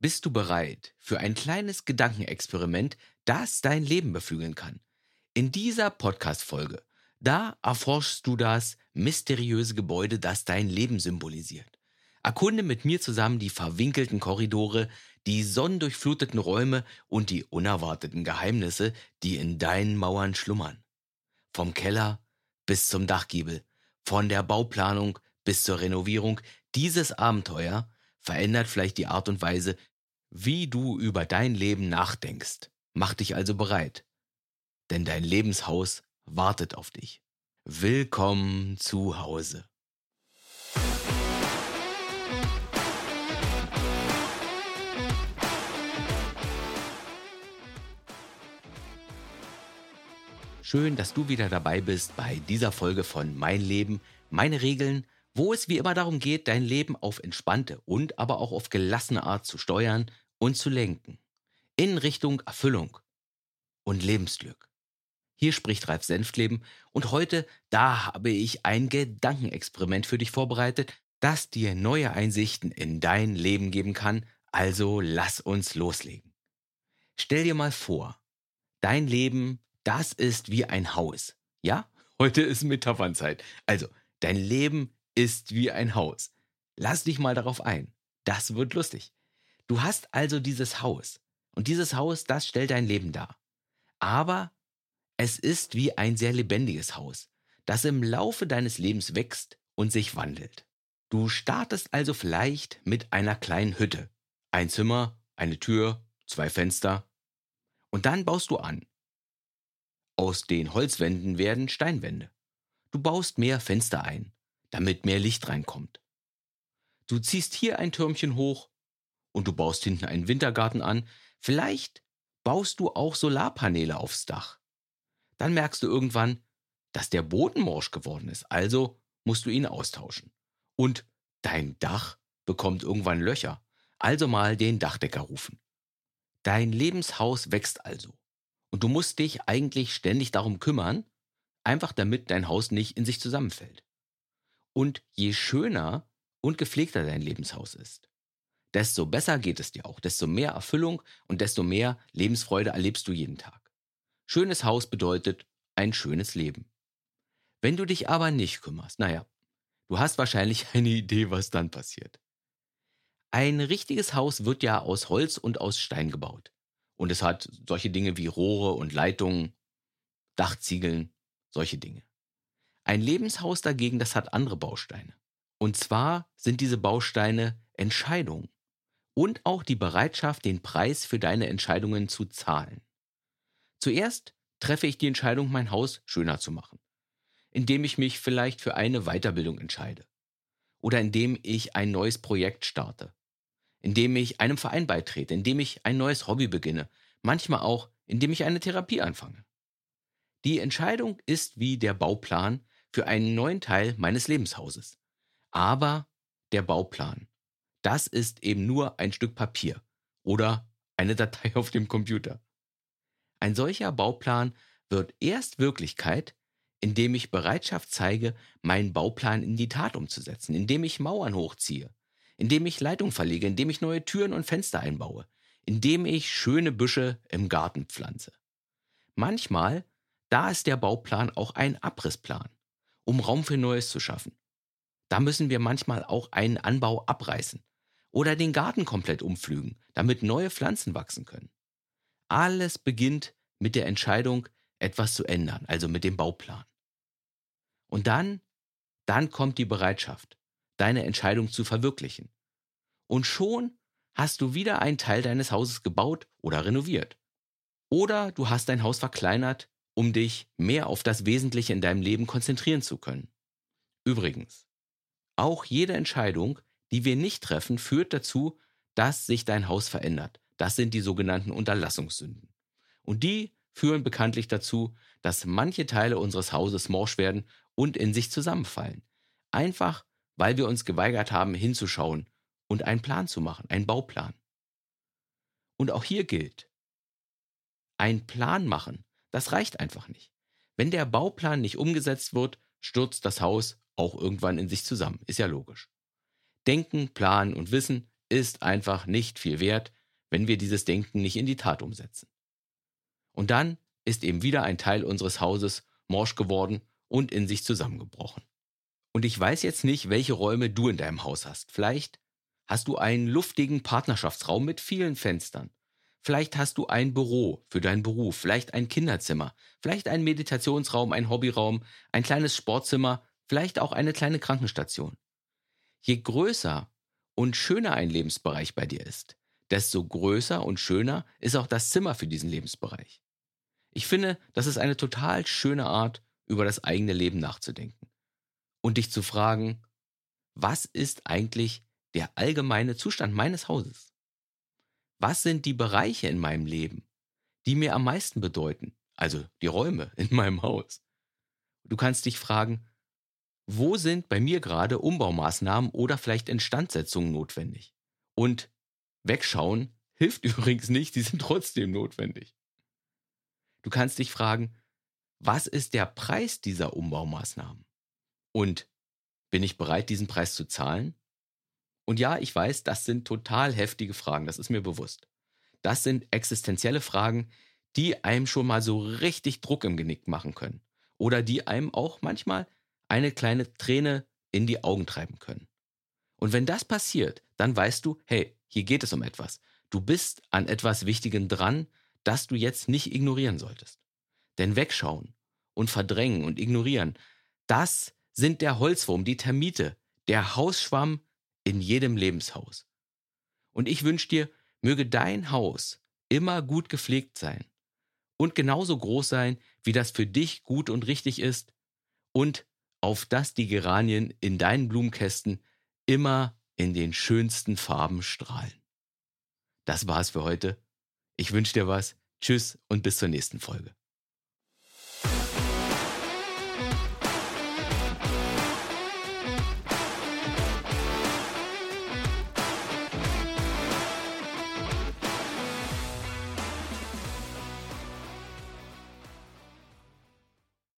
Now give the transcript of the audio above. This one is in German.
Bist du bereit für ein kleines Gedankenexperiment, das dein Leben beflügeln kann? In dieser Podcast-Folge, da erforschst du das mysteriöse Gebäude, das dein Leben symbolisiert. Erkunde mit mir zusammen die verwinkelten Korridore, die sonnendurchfluteten Räume und die unerwarteten Geheimnisse, die in deinen Mauern schlummern. Vom Keller bis zum Dachgiebel, von der Bauplanung bis zur Renovierung, dieses Abenteuer verändert vielleicht die Art und Weise, wie du über dein Leben nachdenkst. Mach dich also bereit, denn dein Lebenshaus wartet auf dich. Willkommen zu Hause. Schön, dass du wieder dabei bist bei dieser Folge von Mein Leben, meine Regeln wo es wie immer darum geht, dein Leben auf entspannte und aber auch auf gelassene Art zu steuern und zu lenken. In Richtung Erfüllung und Lebensglück. Hier spricht Ralf Senftleben und heute, da habe ich ein Gedankenexperiment für dich vorbereitet, das dir neue Einsichten in dein Leben geben kann. Also lass uns loslegen. Stell dir mal vor, dein Leben, das ist wie ein Haus. Ja? Heute ist Metaphernzeit. Also, dein Leben ist wie ein Haus. Lass dich mal darauf ein. Das wird lustig. Du hast also dieses Haus. Und dieses Haus, das stellt dein Leben dar. Aber es ist wie ein sehr lebendiges Haus, das im Laufe deines Lebens wächst und sich wandelt. Du startest also vielleicht mit einer kleinen Hütte. Ein Zimmer, eine Tür, zwei Fenster. Und dann baust du an. Aus den Holzwänden werden Steinwände. Du baust mehr Fenster ein damit mehr Licht reinkommt. Du ziehst hier ein Türmchen hoch und du baust hinten einen Wintergarten an. Vielleicht baust du auch Solarpaneele aufs Dach. Dann merkst du irgendwann, dass der Boden morsch geworden ist, also musst du ihn austauschen. Und dein Dach bekommt irgendwann Löcher, also mal den Dachdecker rufen. Dein Lebenshaus wächst also. Und du musst dich eigentlich ständig darum kümmern, einfach damit dein Haus nicht in sich zusammenfällt. Und je schöner und gepflegter dein Lebenshaus ist, desto besser geht es dir auch, desto mehr Erfüllung und desto mehr Lebensfreude erlebst du jeden Tag. Schönes Haus bedeutet ein schönes Leben. Wenn du dich aber nicht kümmerst, naja, du hast wahrscheinlich eine Idee, was dann passiert. Ein richtiges Haus wird ja aus Holz und aus Stein gebaut. Und es hat solche Dinge wie Rohre und Leitungen, Dachziegeln, solche Dinge. Ein Lebenshaus dagegen, das hat andere Bausteine. Und zwar sind diese Bausteine Entscheidungen und auch die Bereitschaft, den Preis für deine Entscheidungen zu zahlen. Zuerst treffe ich die Entscheidung, mein Haus schöner zu machen, indem ich mich vielleicht für eine Weiterbildung entscheide oder indem ich ein neues Projekt starte, indem ich einem Verein beitrete, indem ich ein neues Hobby beginne, manchmal auch, indem ich eine Therapie anfange. Die Entscheidung ist wie der Bauplan, für einen neuen Teil meines Lebenshauses. Aber der Bauplan, das ist eben nur ein Stück Papier oder eine Datei auf dem Computer. Ein solcher Bauplan wird erst Wirklichkeit, indem ich Bereitschaft zeige, meinen Bauplan in die Tat umzusetzen, indem ich Mauern hochziehe, indem ich Leitung verlege, indem ich neue Türen und Fenster einbaue, indem ich schöne Büsche im Garten pflanze. Manchmal, da ist der Bauplan auch ein Abrissplan um Raum für Neues zu schaffen. Da müssen wir manchmal auch einen Anbau abreißen oder den Garten komplett umflügen, damit neue Pflanzen wachsen können. Alles beginnt mit der Entscheidung, etwas zu ändern, also mit dem Bauplan. Und dann, dann kommt die Bereitschaft, deine Entscheidung zu verwirklichen. Und schon hast du wieder einen Teil deines Hauses gebaut oder renoviert. Oder du hast dein Haus verkleinert um dich mehr auf das Wesentliche in deinem Leben konzentrieren zu können. Übrigens, auch jede Entscheidung, die wir nicht treffen, führt dazu, dass sich dein Haus verändert. Das sind die sogenannten Unterlassungssünden. Und die führen bekanntlich dazu, dass manche Teile unseres Hauses morsch werden und in sich zusammenfallen. Einfach, weil wir uns geweigert haben, hinzuschauen und einen Plan zu machen, einen Bauplan. Und auch hier gilt, ein Plan machen das reicht einfach nicht. Wenn der Bauplan nicht umgesetzt wird, stürzt das Haus auch irgendwann in sich zusammen. Ist ja logisch. Denken, planen und wissen ist einfach nicht viel wert, wenn wir dieses Denken nicht in die Tat umsetzen. Und dann ist eben wieder ein Teil unseres Hauses morsch geworden und in sich zusammengebrochen. Und ich weiß jetzt nicht, welche Räume du in deinem Haus hast. Vielleicht hast du einen luftigen Partnerschaftsraum mit vielen Fenstern. Vielleicht hast du ein Büro für deinen Beruf, vielleicht ein Kinderzimmer, vielleicht einen Meditationsraum, ein Hobbyraum, ein kleines Sportzimmer, vielleicht auch eine kleine Krankenstation. Je größer und schöner ein Lebensbereich bei dir ist, desto größer und schöner ist auch das Zimmer für diesen Lebensbereich. Ich finde, das ist eine total schöne Art, über das eigene Leben nachzudenken. Und dich zu fragen, was ist eigentlich der allgemeine Zustand meines Hauses? Was sind die Bereiche in meinem Leben, die mir am meisten bedeuten? Also die Räume in meinem Haus. Du kannst dich fragen, wo sind bei mir gerade Umbaumaßnahmen oder vielleicht Instandsetzungen notwendig? Und wegschauen hilft übrigens nicht, die sind trotzdem notwendig. Du kannst dich fragen, was ist der Preis dieser Umbaumaßnahmen? Und bin ich bereit, diesen Preis zu zahlen? Und ja, ich weiß, das sind total heftige Fragen, das ist mir bewusst. Das sind existenzielle Fragen, die einem schon mal so richtig Druck im Genick machen können. Oder die einem auch manchmal eine kleine Träne in die Augen treiben können. Und wenn das passiert, dann weißt du, hey, hier geht es um etwas. Du bist an etwas Wichtigem dran, das du jetzt nicht ignorieren solltest. Denn wegschauen und verdrängen und ignorieren, das sind der Holzwurm, die Termite, der Hausschwamm in jedem Lebenshaus. Und ich wünsche dir, möge dein Haus immer gut gepflegt sein und genauso groß sein, wie das für dich gut und richtig ist und auf dass die Geranien in deinen Blumenkästen immer in den schönsten Farben strahlen. Das war's für heute. Ich wünsche dir was. Tschüss und bis zur nächsten Folge.